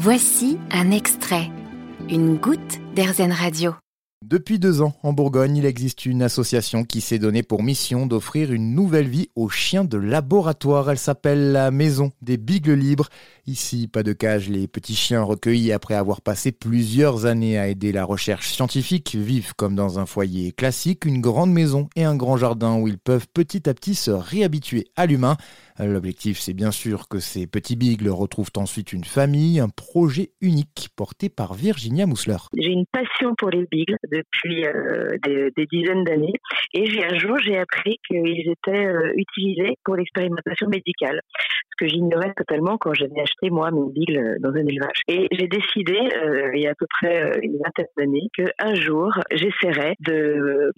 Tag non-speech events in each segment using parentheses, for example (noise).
Voici un extrait, une goutte d'Airzen Radio. Depuis deux ans, en Bourgogne, il existe une association qui s'est donnée pour mission d'offrir une nouvelle vie aux chiens de laboratoire. Elle s'appelle la Maison des Bigles Libres. Ici, pas de cage, les petits chiens recueillis après avoir passé plusieurs années à aider la recherche scientifique vivent comme dans un foyer classique, une grande maison et un grand jardin où ils peuvent petit à petit se réhabituer à l'humain. L'objectif, c'est bien sûr que ces petits bigles retrouvent ensuite une famille, un projet unique porté par Virginia Mousler. J'ai une passion pour les bigles depuis euh, des, dizaines d'années et un jour j'ai appris qu'ils étaient euh, utilisés pour l'expérimentation médicale, ce que j'ignorais totalement quand j'avais acheté moi mes bigles dans un élevage. Et j'ai décidé euh, il y a à peu près une vingtaine d'années qu'un jour j'essaierais de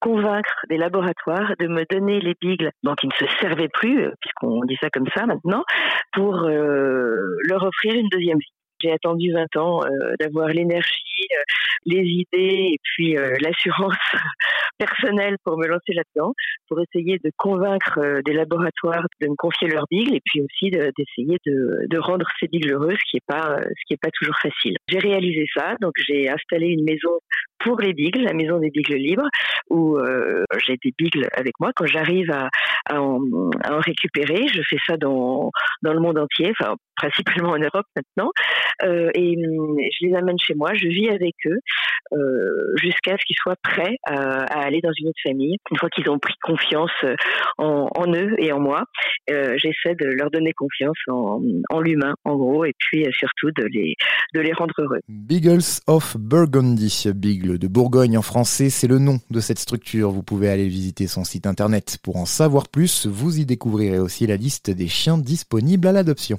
convaincre des laboratoires de me donner les bigles dont ils ne se servaient plus on dit ça comme ça maintenant, pour euh, leur offrir une deuxième vie. J'ai attendu 20 ans euh, d'avoir l'énergie, euh, les idées et puis l'assurance (laughs) personnelle pour me lancer là-dedans, pour essayer de convaincre des laboratoires de me confier leurs bigles et puis aussi d'essayer de, rendre ces bigles heureux, ce qui n'est pas, ce pas toujours facile. J'ai réalisé ça, donc j'ai installé une maison pour les bigles, la maison des bigles libres, où j'ai des bigles avec moi. Quand j'arrive à, à, en, récupérer, je fais ça dans, dans le monde entier, enfin principalement en Europe maintenant, euh, et je les amène chez moi, je vis avec eux euh, jusqu'à ce qu'ils soient prêts à, à, aller dans une autre famille. Une fois qu'ils ont pris confiance en, en, eux et en moi, euh, j'essaie de leur donner confiance en, en l'humain, en gros, et puis surtout de les, de les rendre heureux. Beagles of Burgundy, Beagle de Bourgogne en français, c'est le nom de cette structure. Vous pouvez aller visiter son site internet pour en savoir plus. Vous y découvrirez aussi la liste des chiens disponibles à l'adoption.